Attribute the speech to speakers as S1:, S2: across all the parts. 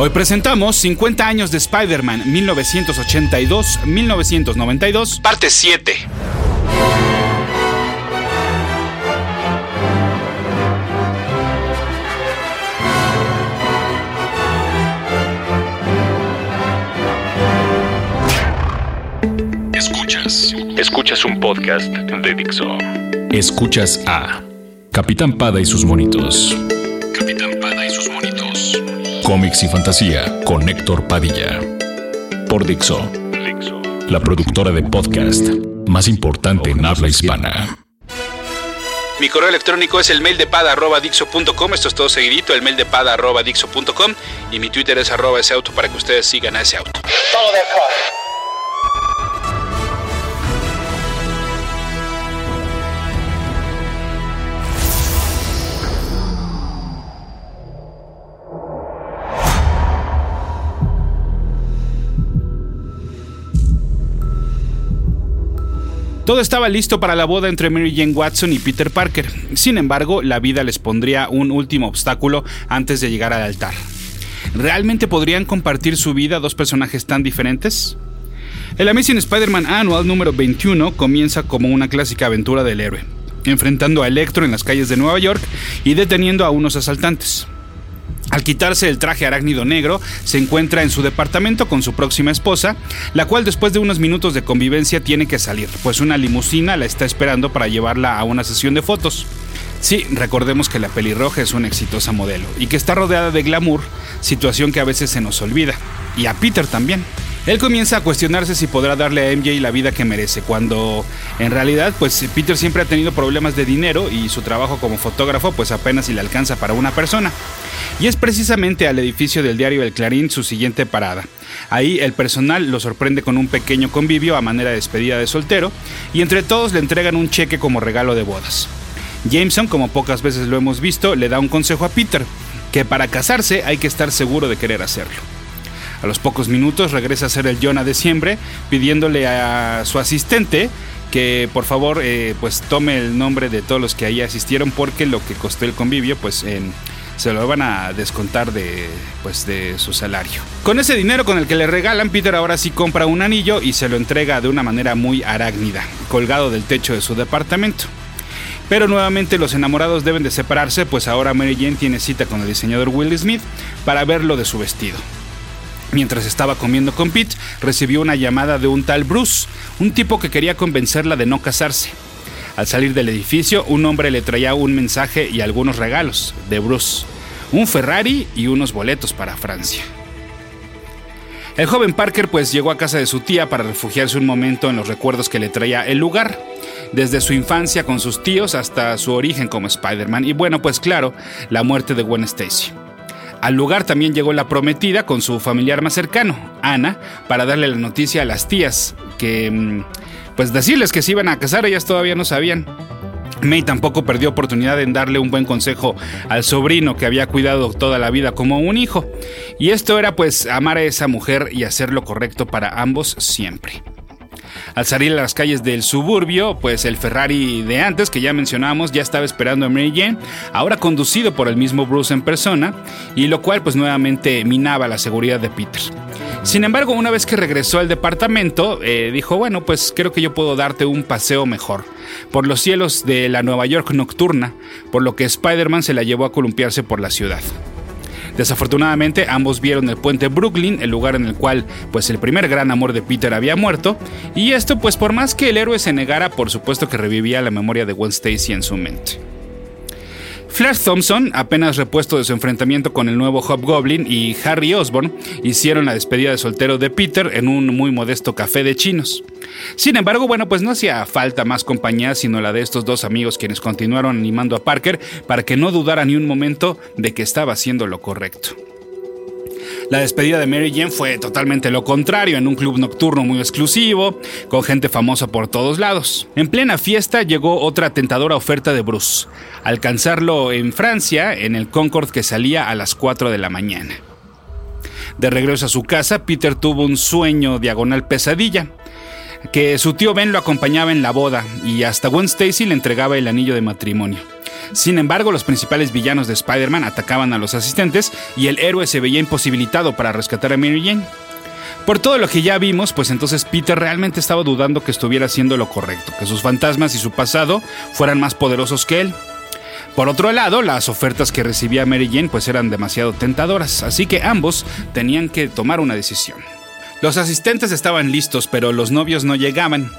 S1: Hoy presentamos 50 años de Spider-Man 1982-1992, parte 7.
S2: Escuchas. Escuchas un podcast de Dixo. Escuchas a Capitán Pada y sus monitos. Cómics y fantasía con Héctor Padilla. Por Dixo. La productora de podcast más importante en habla hispana.
S1: Mi correo electrónico es el mail de pada.dixo.com. Esto es todo seguidito, el mail de pada.dixo.com. Y mi Twitter es arroba ese auto para que ustedes sigan a ese auto. Todo de Todo estaba listo para la boda entre Mary Jane Watson y Peter Parker. Sin embargo, la vida les pondría un último obstáculo antes de llegar al altar. ¿Realmente podrían compartir su vida dos personajes tan diferentes? El Amazing Spider-Man Annual número 21 comienza como una clásica aventura del héroe, enfrentando a Electro en las calles de Nueva York y deteniendo a unos asaltantes. Al quitarse el traje arácnido negro, se encuentra en su departamento con su próxima esposa, la cual después de unos minutos de convivencia tiene que salir, pues una limusina la está esperando para llevarla a una sesión de fotos. Sí, recordemos que la pelirroja es una exitosa modelo y que está rodeada de glamour, situación que a veces se nos olvida, y a Peter también. Él comienza a cuestionarse si podrá darle a MJ la vida que merece, cuando en realidad pues Peter siempre ha tenido problemas de dinero y su trabajo como fotógrafo pues apenas si le alcanza para una persona. Y es precisamente al edificio del diario El Clarín su siguiente parada. Ahí el personal lo sorprende con un pequeño convivio a manera de despedida de soltero y entre todos le entregan un cheque como regalo de bodas. Jameson, como pocas veces lo hemos visto, le da un consejo a Peter, que para casarse hay que estar seguro de querer hacerlo. A los pocos minutos regresa a ser el Jonah de siempre, pidiéndole a su asistente que por favor eh, pues tome el nombre de todos los que ahí asistieron porque lo que costó el convivio pues se lo van a descontar de, pues, de su salario. Con ese dinero con el que le regalan, Peter ahora sí compra un anillo y se lo entrega de una manera muy arácnida, colgado del techo de su departamento. Pero nuevamente los enamorados deben de separarse, pues ahora Mary Jane tiene cita con el diseñador Will Smith para ver lo de su vestido. Mientras estaba comiendo con Pete, recibió una llamada de un tal Bruce, un tipo que quería convencerla de no casarse. Al salir del edificio, un hombre le traía un mensaje y algunos regalos de Bruce, un Ferrari y unos boletos para Francia. El joven Parker pues llegó a casa de su tía para refugiarse un momento en los recuerdos que le traía el lugar, desde su infancia con sus tíos hasta su origen como Spider-Man y bueno pues claro, la muerte de Gwen Stacy. Al lugar también llegó la prometida con su familiar más cercano, Ana, para darle la noticia a las tías, que mm, pues decirles que se iban a casar, ellas todavía no sabían. May tampoco perdió oportunidad en darle un buen consejo al sobrino que había cuidado toda la vida como un hijo. Y esto era pues amar a esa mujer y hacer lo correcto para ambos siempre. Al salir a las calles del suburbio, pues el Ferrari de antes, que ya mencionábamos, ya estaba esperando a Mary Jane, ahora conducido por el mismo Bruce en persona, y lo cual pues nuevamente minaba la seguridad de Peter. Sin embargo, una vez que regresó al departamento, eh, dijo, bueno, pues creo que yo puedo darte un paseo mejor, por los cielos de la Nueva York nocturna, por lo que Spider-Man se la llevó a columpiarse por la ciudad. Desafortunadamente, ambos vieron el puente Brooklyn, el lugar en el cual pues el primer gran amor de Peter había muerto, y esto pues por más que el héroe se negara, por supuesto que revivía la memoria de Gwen Stacy en su mente. Flash Thompson, apenas repuesto de su enfrentamiento con el nuevo Hobgoblin, y Harry Osborn hicieron la despedida de soltero de Peter en un muy modesto café de chinos. Sin embargo, bueno, pues no hacía falta más compañía sino la de estos dos amigos quienes continuaron animando a Parker para que no dudara ni un momento de que estaba haciendo lo correcto. La despedida de Mary Jane fue totalmente lo contrario, en un club nocturno muy exclusivo, con gente famosa por todos lados. En plena fiesta llegó otra tentadora oferta de Bruce, alcanzarlo en Francia en el Concorde que salía a las 4 de la mañana. De regreso a su casa, Peter tuvo un sueño diagonal pesadilla que su tío Ben lo acompañaba en la boda y hasta Gwen Stacy le entregaba el anillo de matrimonio. Sin embargo, los principales villanos de Spider-Man atacaban a los asistentes y el héroe se veía imposibilitado para rescatar a Mary Jane. Por todo lo que ya vimos, pues entonces Peter realmente estaba dudando que estuviera haciendo lo correcto, que sus fantasmas y su pasado fueran más poderosos que él. Por otro lado, las ofertas que recibía Mary Jane pues eran demasiado tentadoras, así que ambos tenían que tomar una decisión. Los asistentes estaban listos, pero los novios no llegaban.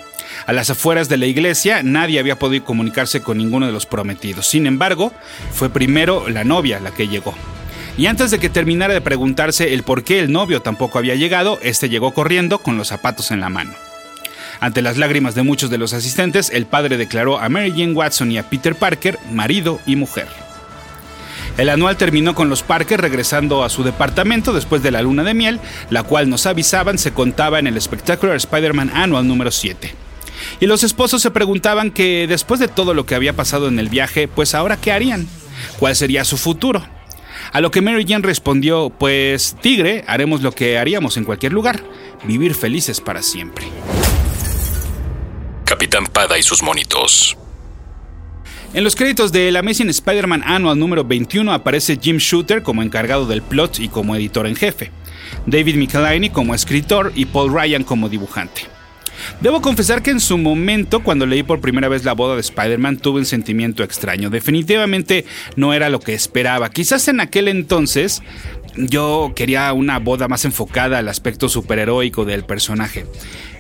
S1: A las afueras de la iglesia nadie había podido comunicarse con ninguno de los prometidos. Sin embargo, fue primero la novia la que llegó. Y antes de que terminara de preguntarse el por qué el novio tampoco había llegado, este llegó corriendo con los zapatos en la mano. Ante las lágrimas de muchos de los asistentes, el padre declaró a Mary Jane Watson y a Peter Parker marido y mujer. El anual terminó con los Parker regresando a su departamento después de la luna de miel, la cual nos avisaban se contaba en el Spectacular Spider-Man Annual número 7. Y los esposos se preguntaban que después de todo lo que había pasado en el viaje, pues ahora qué harían? ¿Cuál sería su futuro? A lo que Mary Jane respondió, pues tigre, haremos lo que haríamos en cualquier lugar, vivir felices para siempre.
S2: Capitán Pada y sus monitos.
S1: En los créditos de la Amazing Spider-Man Annual número 21 aparece Jim Shooter como encargado del plot y como editor en jefe, David Michelini como escritor y Paul Ryan como dibujante. Debo confesar que en su momento, cuando leí por primera vez la boda de Spider-Man, tuve un sentimiento extraño. Definitivamente no era lo que esperaba. Quizás en aquel entonces yo quería una boda más enfocada al aspecto superheroico del personaje.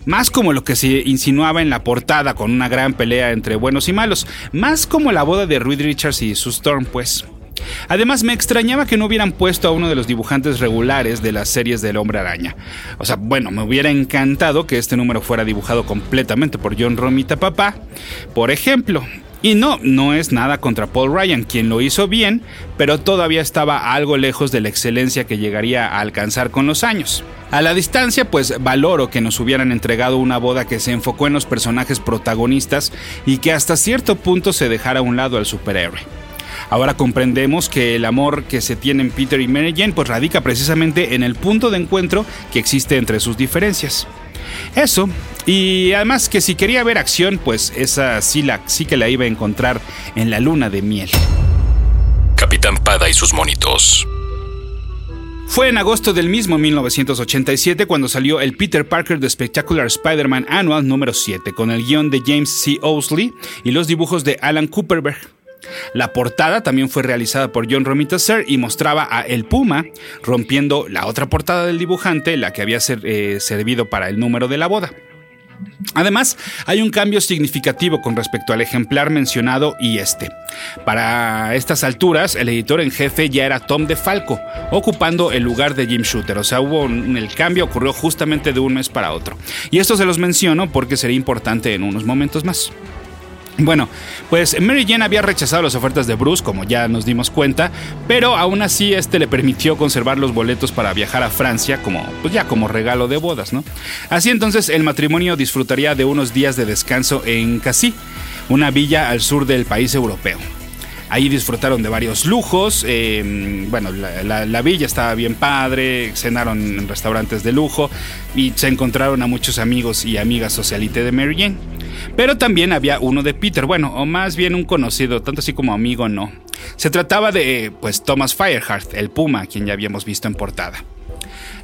S1: Más como lo que se insinuaba en la portada con una gran pelea entre buenos y malos. Más como la boda de Reed Richards y su Storm, pues. Además, me extrañaba que no hubieran puesto a uno de los dibujantes regulares de las series del Hombre Araña. O sea, bueno, me hubiera encantado que este número fuera dibujado completamente por John Romita Papá, por ejemplo. Y no, no es nada contra Paul Ryan, quien lo hizo bien, pero todavía estaba algo lejos de la excelencia que llegaría a alcanzar con los años. A la distancia, pues valoro que nos hubieran entregado una boda que se enfocó en los personajes protagonistas y que hasta cierto punto se dejara a un lado al superhéroe. Ahora comprendemos que el amor que se tiene en Peter y Mary Jane pues radica precisamente en el punto de encuentro que existe entre sus diferencias. Eso, y además que si quería ver acción, pues esa sí, la, sí que la iba a encontrar en la luna de miel.
S2: Capitán Pada y sus monitos.
S1: Fue en agosto del mismo 1987 cuando salió el Peter Parker The Spectacular Spider-Man Annual número 7, con el guion de James C. Owsley y los dibujos de Alan Cooperberg. La portada también fue realizada por John Romita Sr. y mostraba a El Puma rompiendo la otra portada del dibujante, la que había eh, servido para el número de la boda. Además, hay un cambio significativo con respecto al ejemplar mencionado y este. Para estas alturas, el editor en jefe ya era Tom DeFalco, ocupando el lugar de Jim Shooter. O sea, hubo el cambio ocurrió justamente de un mes para otro. Y esto se los menciono porque sería importante en unos momentos más. Bueno, pues Mary Jane había rechazado las ofertas de Bruce, como ya nos dimos cuenta, pero aún así este le permitió conservar los boletos para viajar a Francia como pues ya como regalo de bodas, ¿no? Así entonces el matrimonio disfrutaría de unos días de descanso en Cassis, una villa al sur del país europeo. Ahí disfrutaron de varios lujos. Eh, bueno, la, villa estaba bien padre, cenaron en restaurantes de lujo y se encontraron a muchos amigos y amigas socialite de Mary Jane. Pero también había uno de Peter, bueno, o más bien un conocido, tanto así como amigo no. Se trataba de, pues, Thomas Fireheart, el Puma, quien ya habíamos visto en portada.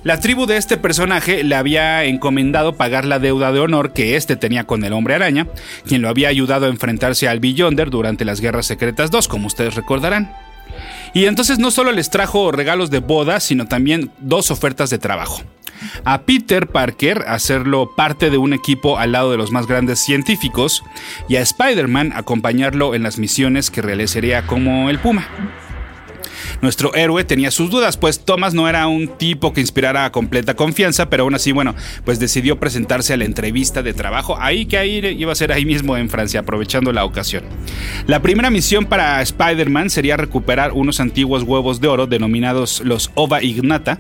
S1: La tribu de este personaje le había encomendado pagar la deuda de honor que éste tenía con el hombre araña, quien lo había ayudado a enfrentarse al Beyonder durante las Guerras Secretas 2, como ustedes recordarán. Y entonces no solo les trajo regalos de boda, sino también dos ofertas de trabajo. A Peter Parker hacerlo parte de un equipo al lado de los más grandes científicos y a Spider-Man acompañarlo en las misiones que realizaría como el Puma. Nuestro héroe tenía sus dudas, pues Thomas no era un tipo que inspirara completa confianza, pero aún así, bueno, pues decidió presentarse a la entrevista de trabajo, ahí que ahí iba a ser ahí mismo en Francia, aprovechando la ocasión. La primera misión para Spider-Man sería recuperar unos antiguos huevos de oro denominados los Ova Ignata,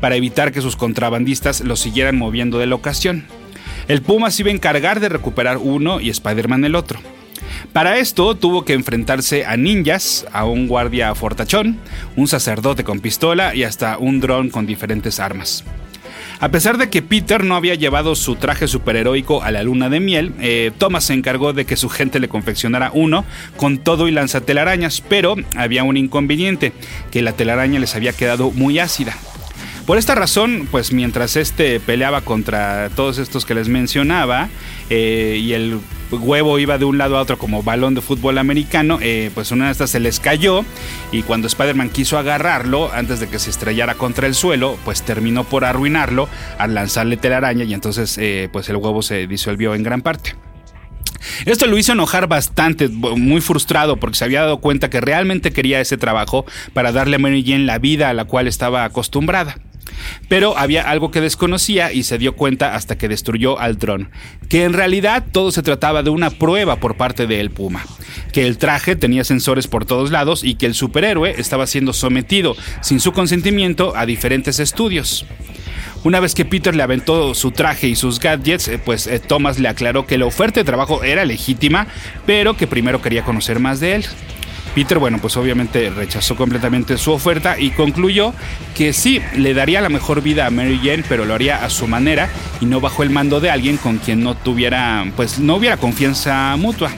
S1: para evitar que sus contrabandistas los siguieran moviendo de la ocasión. El Puma se iba a encargar de recuperar uno y Spider-Man el otro. Para esto tuvo que enfrentarse a ninjas, a un guardia fortachón, un sacerdote con pistola y hasta un dron con diferentes armas. A pesar de que Peter no había llevado su traje superheroico a la luna de miel, eh, Thomas se encargó de que su gente le confeccionara uno con todo y lanzatelarañas, pero había un inconveniente, que la telaraña les había quedado muy ácida. Por esta razón, pues mientras este peleaba contra todos estos que les mencionaba, eh, y el huevo iba de un lado a otro como balón de fútbol americano, eh, pues una de estas se les cayó y cuando Spider-Man quiso agarrarlo antes de que se estrellara contra el suelo, pues terminó por arruinarlo al lanzarle telaraña y entonces eh, pues el huevo se disolvió en gran parte. Esto lo hizo enojar bastante, muy frustrado porque se había dado cuenta que realmente quería ese trabajo para darle a Mary Jane la vida a la cual estaba acostumbrada. Pero había algo que desconocía y se dio cuenta hasta que destruyó al dron, que en realidad todo se trataba de una prueba por parte de El Puma, que el traje tenía sensores por todos lados y que el superhéroe estaba siendo sometido sin su consentimiento a diferentes estudios. Una vez que Peter le aventó su traje y sus gadgets, eh, pues eh, Thomas le aclaró que la oferta de trabajo era legítima, pero que primero quería conocer más de él. Peter, bueno, pues obviamente rechazó completamente su oferta y concluyó que sí, le daría la mejor vida a Mary Jane, pero lo haría a su manera y no bajo el mando de alguien con quien no tuviera, pues no hubiera confianza mutua.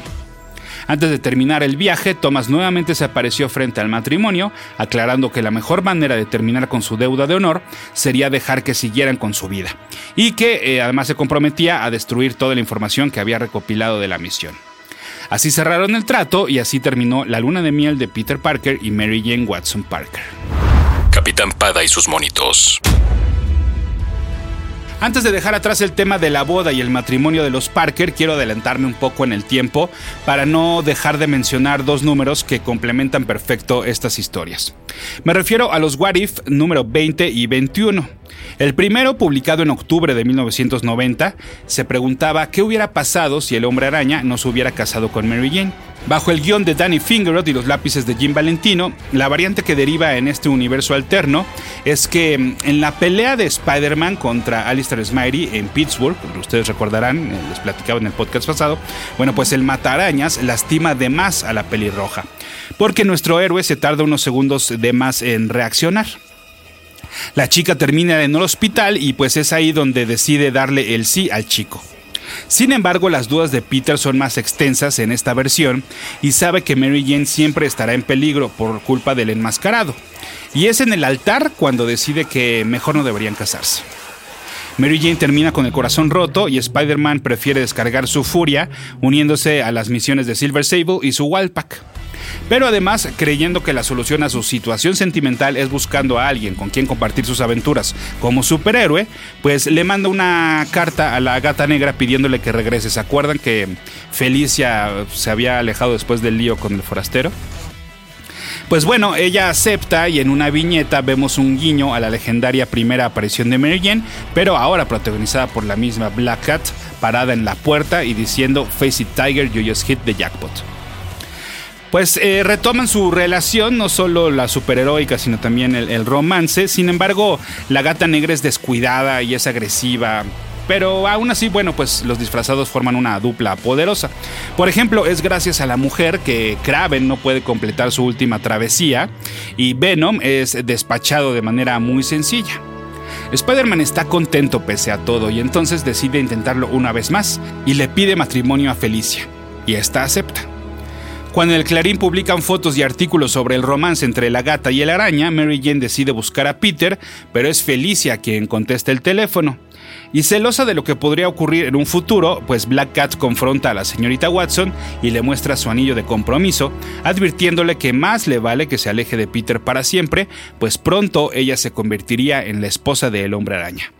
S1: Antes de terminar el viaje, Thomas nuevamente se apareció frente al matrimonio, aclarando que la mejor manera de terminar con su deuda de honor sería dejar que siguieran con su vida, y que eh, además se comprometía a destruir toda la información que había recopilado de la misión. Así cerraron el trato y así terminó la luna de miel de Peter Parker y Mary Jane Watson Parker.
S2: Capitán Pada y sus monitos.
S1: Antes de dejar atrás el tema de la boda y el matrimonio de los Parker, quiero adelantarme un poco en el tiempo para no dejar de mencionar dos números que complementan perfecto estas historias. Me refiero a los What If número 20 y 21. El primero, publicado en octubre de 1990, se preguntaba qué hubiera pasado si el hombre araña no se hubiera casado con Mary Jane. Bajo el guion de Danny Fingerod y los lápices de Jim Valentino, la variante que deriva en este universo alterno es que mm, en la pelea de Spider-Man contra Alistair Smiley en Pittsburgh, ustedes recordarán, eh, les platicaba en el podcast pasado, bueno, pues el matarañas lastima de más a la pelirroja, porque nuestro héroe se tarda unos segundos de más en reaccionar. La chica termina en el hospital y pues es ahí donde decide darle el sí al chico. Sin embargo, las dudas de Peter son más extensas en esta versión y sabe que Mary Jane siempre estará en peligro por culpa del enmascarado. Y es en el altar cuando decide que mejor no deberían casarse. Mary Jane termina con el corazón roto y Spider-Man prefiere descargar su furia uniéndose a las misiones de Silver Sable y su Wildpack. Pero además, creyendo que la solución a su situación sentimental es buscando a alguien con quien compartir sus aventuras como superhéroe, pues le manda una carta a la gata negra pidiéndole que regrese. ¿Se acuerdan que Felicia se había alejado después del lío con el forastero? Pues bueno, ella acepta y en una viñeta vemos un guiño a la legendaria primera aparición de Mary pero ahora protagonizada por la misma Black Cat, parada en la puerta y diciendo Face it Tiger, you just hit the jackpot pues eh, retoman su relación, no solo la superheroica, sino también el, romance. Sin embargo, la gata negra es descuidada y es agresiva. Pero aún así, bueno, pues los disfrazados forman una dupla poderosa. Por ejemplo, es gracias a la mujer que Kraven no puede completar su última travesía y Venom es despachado de manera muy sencilla. Spider-Man está contento pese a todo y entonces decide intentarlo una vez más y le pide matrimonio a Felicia. Y esta acepta. Cuando el Clarín publican fotos y artículos sobre el romance entre la gata y el araña, Mary Jane decide buscar a Peter, pero es Felicia quien contesta el teléfono. Y celosa de lo que podría ocurrir en un futuro, pues Black Cat confronta a la señorita Watson y le muestra su anillo de compromiso, advirtiéndole que más le vale que se aleje de Peter para siempre, pues pronto ella se convertiría en la esposa del hombre araña.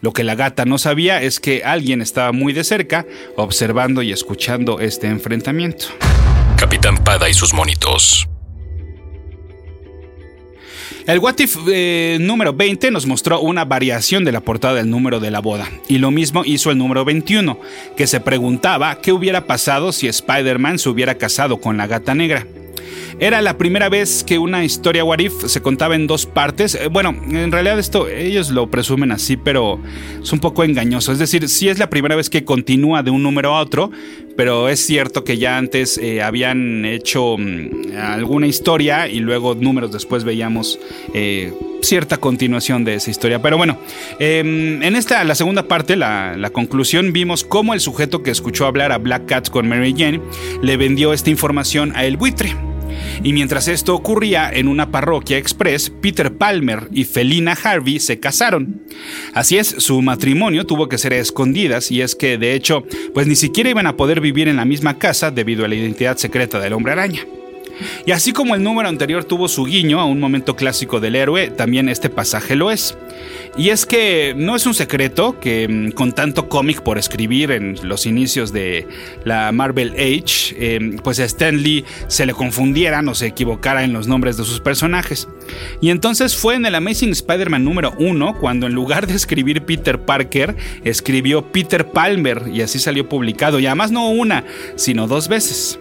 S1: Lo que la gata no sabía es que alguien estaba muy de cerca observando y escuchando este enfrentamiento.
S2: Capitán Pada y sus monitos.
S1: El What If eh, número 20 nos mostró una variación de la portada del número de la boda, y lo mismo hizo el número 21, que se preguntaba qué hubiera pasado si Spider-Man se hubiera casado con la gata negra. Era la primera vez que una historia What If se contaba en dos partes. Eh, bueno, en realidad esto ellos lo presumen así, pero es un poco engañoso. Es decir, sí es la primera vez que continúa de un número a otro, pero es cierto que ya antes eh, habían hecho mm, alguna historia y luego números después veíamos eh, cierta continuación de esa historia. Pero bueno, em, en esta, la segunda parte, la, la, conclusión, vimos cómo el sujeto que escuchó hablar a Black Cat con Mary Jane le vendió esta información a el buitre. Y mientras esto ocurría en una parroquia express, Peter Palmer y Felina Harvey se casaron. Así es, su matrimonio tuvo que ser a escondidas y es que de hecho, pues ni siquiera iban a poder vivir en la misma casa debido a la identidad secreta del hombre araña. Y así como el número anterior tuvo su guiño a un momento clásico del héroe, también este pasaje lo es. Y es que no es un secreto que mm, con tanto cómic por escribir en los inicios de la Marvel Age, em, pues a Stan Lee se le confundieran o se equivocara en los nombres de sus personajes. Y entonces fue en el Amazing Spider-Man número 1 cuando en lugar de escribir Peter Parker, escribió Peter Palmer y así salió publicado. Y además no una, sino dos veces.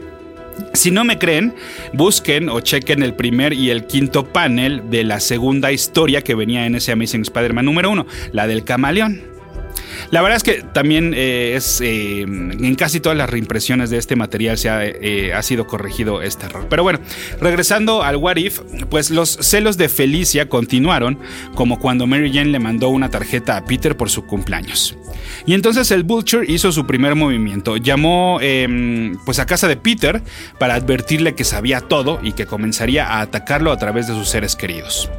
S1: Si no me creen, busquen o chequen el primer y el quinto panel de la segunda historia que venía en ese Amazing Spider-Man número uno, la del camaleón. La verdad es que también eh, es eh, en casi todas las reimpresiones de este material se ha, eh, ha, sido corregido este error. Pero bueno, regresando al What If, pues los celos de Felicia continuaron, como cuando Mary Jane le mandó una tarjeta a Peter por su cumpleaños. Y entonces el Vulture hizo su primer movimiento, llamó em, pues a casa de Peter para advertirle que sabía todo y que comenzaría a atacarlo a través de sus seres queridos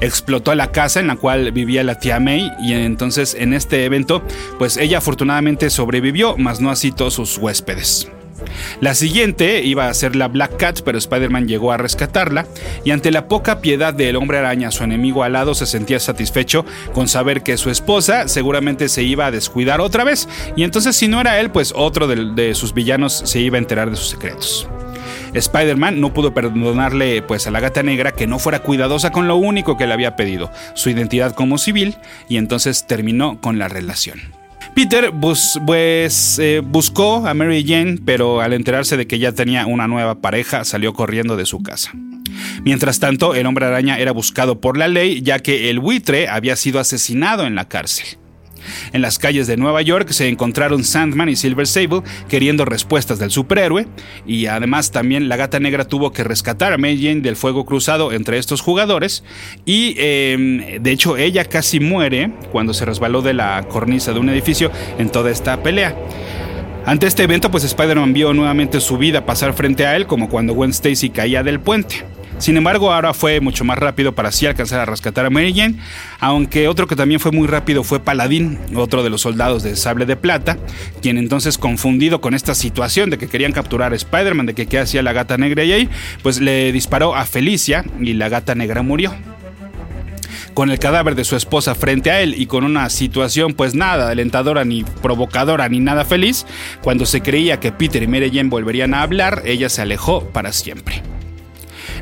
S1: explotó la casa en la cual vivía la tía May y entonces en este evento pues ella afortunadamente sobrevivió, mas no así todos sus huéspedes. La siguiente iba a ser la Black Cat, pero Spider-Man llegó a rescatarla, y ante la poca piedad del hombre araña, su enemigo alado se sentía satisfecho con saber que su esposa seguramente se iba a descuidar otra vez, y entonces si no era él, pues otro de, de sus villanos se iba a enterar de sus secretos. Spider-Man no pudo perdonarle pues a la gata negra que no fuera cuidadosa con lo único que le había pedido, su identidad como civil, y entonces terminó con la relación. Peter pues, eh, buscó a Mary Jane, pero al enterarse de que ya tenía una nueva pareja, salió corriendo de su casa. Mientras tanto, el hombre araña era buscado por la ley, ya que el buitre había sido asesinado en la cárcel. En las calles de Nueva York se encontraron Sandman y Silver Sable queriendo respuestas del superhéroe y además también la gata negra tuvo que rescatar a May Jane del fuego cruzado entre estos jugadores y em, de hecho ella casi muere cuando se resbaló de la cornisa de un edificio en toda esta pelea. Ante este evento, pues Spider-Man vio nuevamente su vida pasar frente a él, como cuando Gwen Stacy caía del puente. Sin embargo, ahora fue mucho más rápido para así alcanzar a rescatar a Mary Jane, aunque otro que también fue muy rápido fue Paladín, otro de los soldados de Sable de Plata, quien entonces confundido con esta situación de que querían capturar a Spider-Man, de que qué hacía la gata negra y ahí, pues le disparó a Felicia y la gata negra murió con el cadáver de su esposa frente a él y con una situación pues nada alentadora ni provocadora ni nada feliz, cuando se creía que Peter y Mary Jane volverían a hablar, ella se alejó para siempre.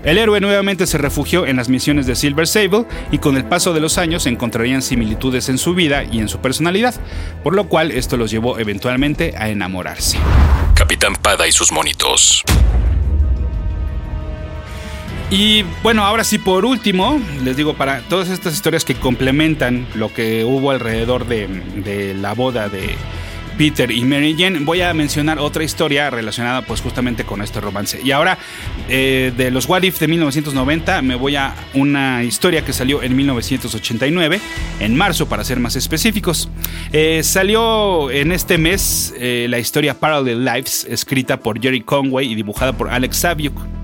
S1: El héroe nuevamente se refugió en las misiones de Silver Sable y con el paso de los años encontrarían similitudes en su vida y en su personalidad, por lo cual esto los llevó eventualmente a enamorarse.
S2: Capitán Pada y sus monitos.
S1: Y bueno, ahora sí, por último, les digo, para todas estas historias que complementan lo que hubo alrededor de, de la boda de, Peter y Mary Jane, voy a mencionar otra historia relacionada pues justamente con este romance. Y ahora, eh, de los What If de 1990, me voy a una historia que salió en 1989, en marzo para ser más específicos. Eh, salió en este mes eh, la historia Parallel Lives, escrita por Jerry Conway y dibujada por Alex Saviuk.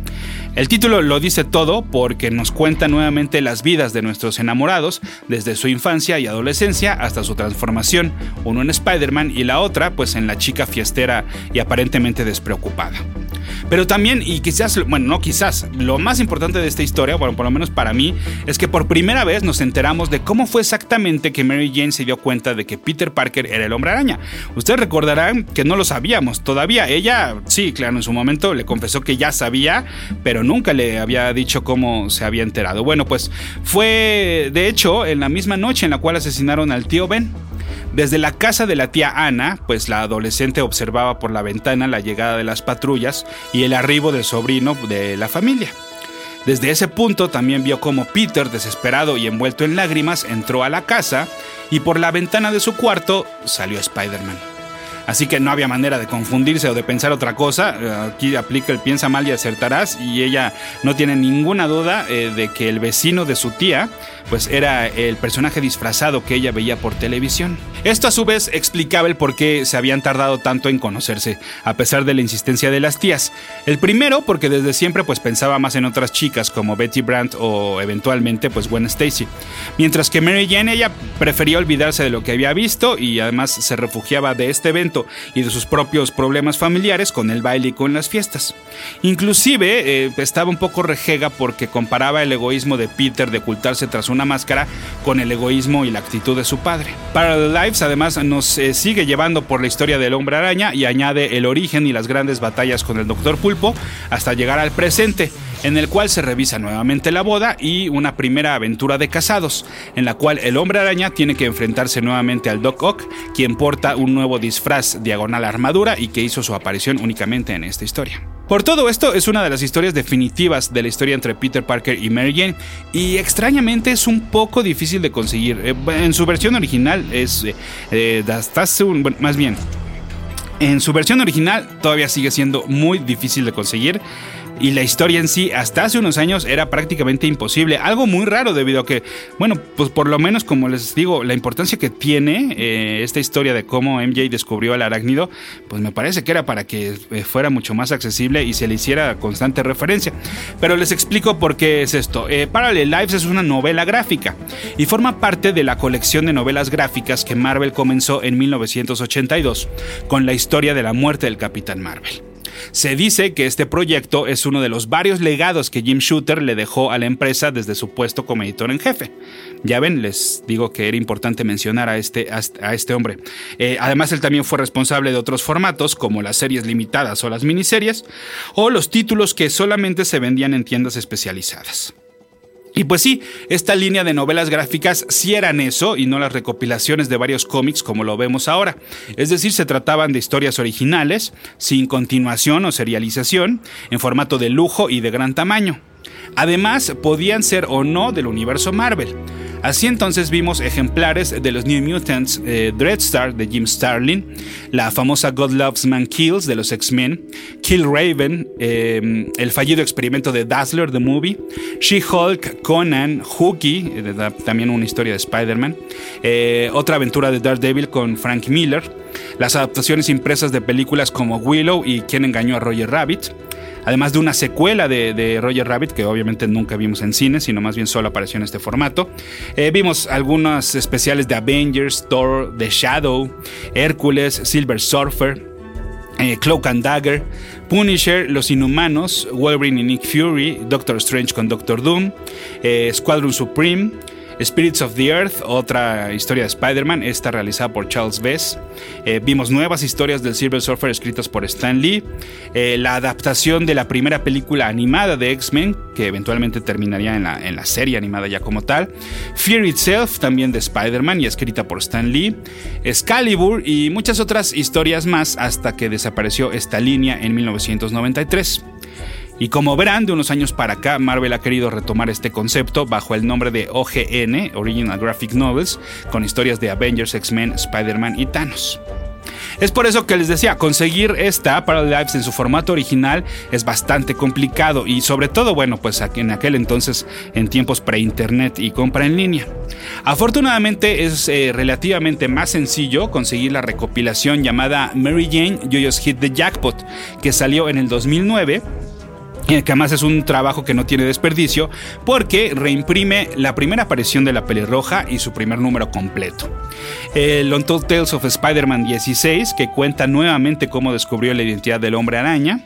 S1: El título lo dice todo porque nos cuenta nuevamente las vidas de nuestros enamorados desde su infancia y adolescencia hasta su transformación, uno en Spider-Man y la otra pues en la chica fiestera y aparentemente despreocupada. Pero también, y quizás, bueno, no quizás, lo más importante de esta historia, bueno, por lo menos para mí, es que por primera vez nos enteramos de cómo fue exactamente que Mary Jane se dio cuenta de que Peter Parker era el hombre araña. Ustedes recordarán que no lo sabíamos todavía. Ella, sí, claro, en su momento le confesó que ya sabía, pero nunca le había dicho cómo se había enterado. Bueno, pues fue de hecho en la misma noche en la cual asesinaron al tío Ben. Desde la casa de la tía Ana, pues la adolescente observaba por la ventana la llegada de las patrullas y el arribo del sobrino de la familia. Desde ese punto también vio cómo Peter, desesperado y envuelto en lágrimas, entró a la casa y por la ventana de su cuarto salió Spider-Man. Así que no había manera de confundirse o de pensar otra cosa. Aquí aplica el piensa mal y acertarás y ella no tiene ninguna duda eh, de que el vecino de su tía pues era el personaje disfrazado que ella veía por televisión. Esto a su vez explicaba el por qué se habían tardado tanto en conocerse, a pesar de la insistencia de las tías. El primero porque desde siempre pues pensaba más en otras chicas como Betty Brandt o eventualmente pues Gwen Stacy. Mientras que Mary Jane ella prefería olvidarse de lo que había visto y además se refugiaba de este evento y de sus propios problemas familiares con el baile y con las fiestas. Inclusive eh, estaba un poco rejega porque comparaba el egoísmo de Peter de ocultarse tras una máscara con el egoísmo y la actitud de su padre. Parallel Lives además nos eh, sigue llevando por la historia del hombre araña y añade el origen y las grandes batallas con el Doctor Pulpo hasta llegar al presente en el cual se revisa nuevamente la boda y una primera aventura de casados, en la cual el hombre araña tiene que enfrentarse nuevamente al Doc Ock, quien porta un nuevo disfraz diagonal armadura y que hizo su aparición únicamente en esta historia. Por todo esto, es una de las historias definitivas de la historia entre Peter Parker y Mary Jane, y extrañamente es un poco difícil de conseguir. Eh, en su versión original es eh, eh, más bien, en su versión original todavía sigue siendo muy difícil de conseguir y la historia en sí hasta hace unos años era prácticamente imposible. Algo muy raro debido a que, bueno, pues por lo menos como les digo, la importancia que tiene eh, esta historia de cómo MJ descubrió al arácnido, pues me parece que era para que eh, fuera mucho más accesible y se le hiciera constante referencia. Pero les explico por qué es esto. Eh, Parallel Lives es una novela gráfica y forma parte de la colección de novelas gráficas que Marvel comenzó en 1982 con la historia de la muerte del Capitán Marvel. Se dice que este proyecto es uno de los varios legados que Jim Shooter le dejó a la empresa desde su puesto como editor en jefe. Ya ven, les digo que era importante mencionar a este, a este hombre. Eh, además, él también fue responsable de otros formatos como las series limitadas o las miniseries, o los títulos que solamente se vendían en tiendas especializadas. Y pues sí, esta línea de novelas gráficas sí eran eso y no las recopilaciones de varios cómics como lo vemos ahora. Es decir, se trataban de historias originales, sin continuación o serialización, en formato de lujo y de gran tamaño. Además, podían ser o no del universo Marvel. Así entonces vimos ejemplares de los New Mutants eh, Dreadstar de Jim Starlin, la famosa God Loves Man Kills de los X-Men, Kill Raven, eh, el fallido experimento de Dazzler, The Movie, She-Hulk, Conan, Hookie, eh, también una historia de Spider-Man, otra aventura de Daredevil con Frank Miller, las adaptaciones impresas de películas como Willow y Quien engañó a Roger Rabbit, además de una secuela de, Roger Rabbit, que obviamente nunca vimos en cine, sino más bien solo apareció en este formato. Eh, vimos algunos especiales de Avengers, Thor, The Shadow, Hércules, Silver Surfer, eh, Cloak and Dagger, Punisher, Los Inhumanos, Wolverine y Nick Fury, Doctor Strange con Doctor Doom, eh, Squadron Supreme, Spirits of the Earth, otra historia de Spider-Man, esta realizada por Charles Bess. Eh, vimos nuevas historias del Silver Surfer escritas por Stan Lee. Eh, la adaptación de la primera película animada de X-Men, que eventualmente terminaría en la, en la, serie animada ya como tal. Fear Itself, también de Spider-Man y escrita por Stan Lee. Excalibur y muchas otras historias más hasta que desapareció esta línea en 1993. Y como verán, de unos años para acá, Marvel ha querido retomar este concepto bajo el nombre de OGN, Original Graphic Novels, con historias de Avengers, X-Men, Spider-Man y Thanos. Es por eso que les decía, conseguir esta Parallel Lives en su formato original es bastante complicado y sobre todo, bueno, pues en aquel entonces en tiempos pre-internet y compra en línea. Afortunadamente es eh, relativamente más sencillo conseguir la recopilación llamada Mary Jane You Just Hit the Jackpot, que salió en el 2009 que además es un trabajo que no tiene desperdicio porque reimprime la primera aparición de la pelirroja y su primer número completo. El Untold Tales of Spider-Man 16, que cuenta nuevamente cómo descubrió la identidad del hombre araña.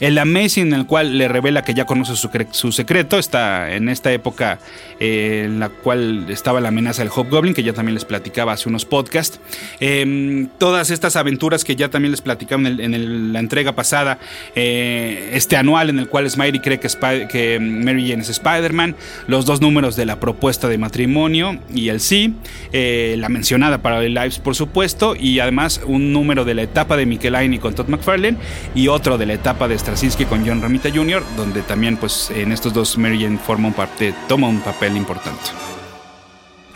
S1: El Amazing, en el cual le revela que ya conoce su, secreto, está en esta época eh, en la cual estaba la amenaza del Hobgoblin, que ya también les platicaba hace unos podcasts. Em, todas estas aventuras que ya también les platicaba en, la entrega pasada, eh, este anual en el cual Smiley cree que, que Mary Jane es Spider-Man, los dos números de la propuesta de matrimonio y el sí, eh, la mencionada para el Lives, por supuesto, y además un número de la etapa de Michelaini con Todd McFarlane y otro de la etapa de Straczynski con John Romita Jr., donde también pues en estos dos Mary forma un parte, toma un papel importante.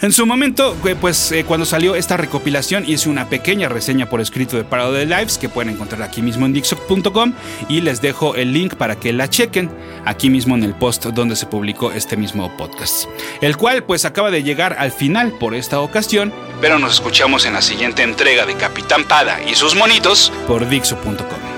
S1: En su momento, eh, pues eh, cuando salió esta recopilación, hice una pequeña reseña por escrito de Parado Lives que pueden encontrar aquí mismo en Dixo.com y les dejo el link para que la chequen aquí mismo en el post donde se publicó este mismo podcast. El cual pues acaba de llegar al final por esta ocasión, pero nos escuchamos en la siguiente entrega de Capitán Pada y sus monitos por Dixo.com.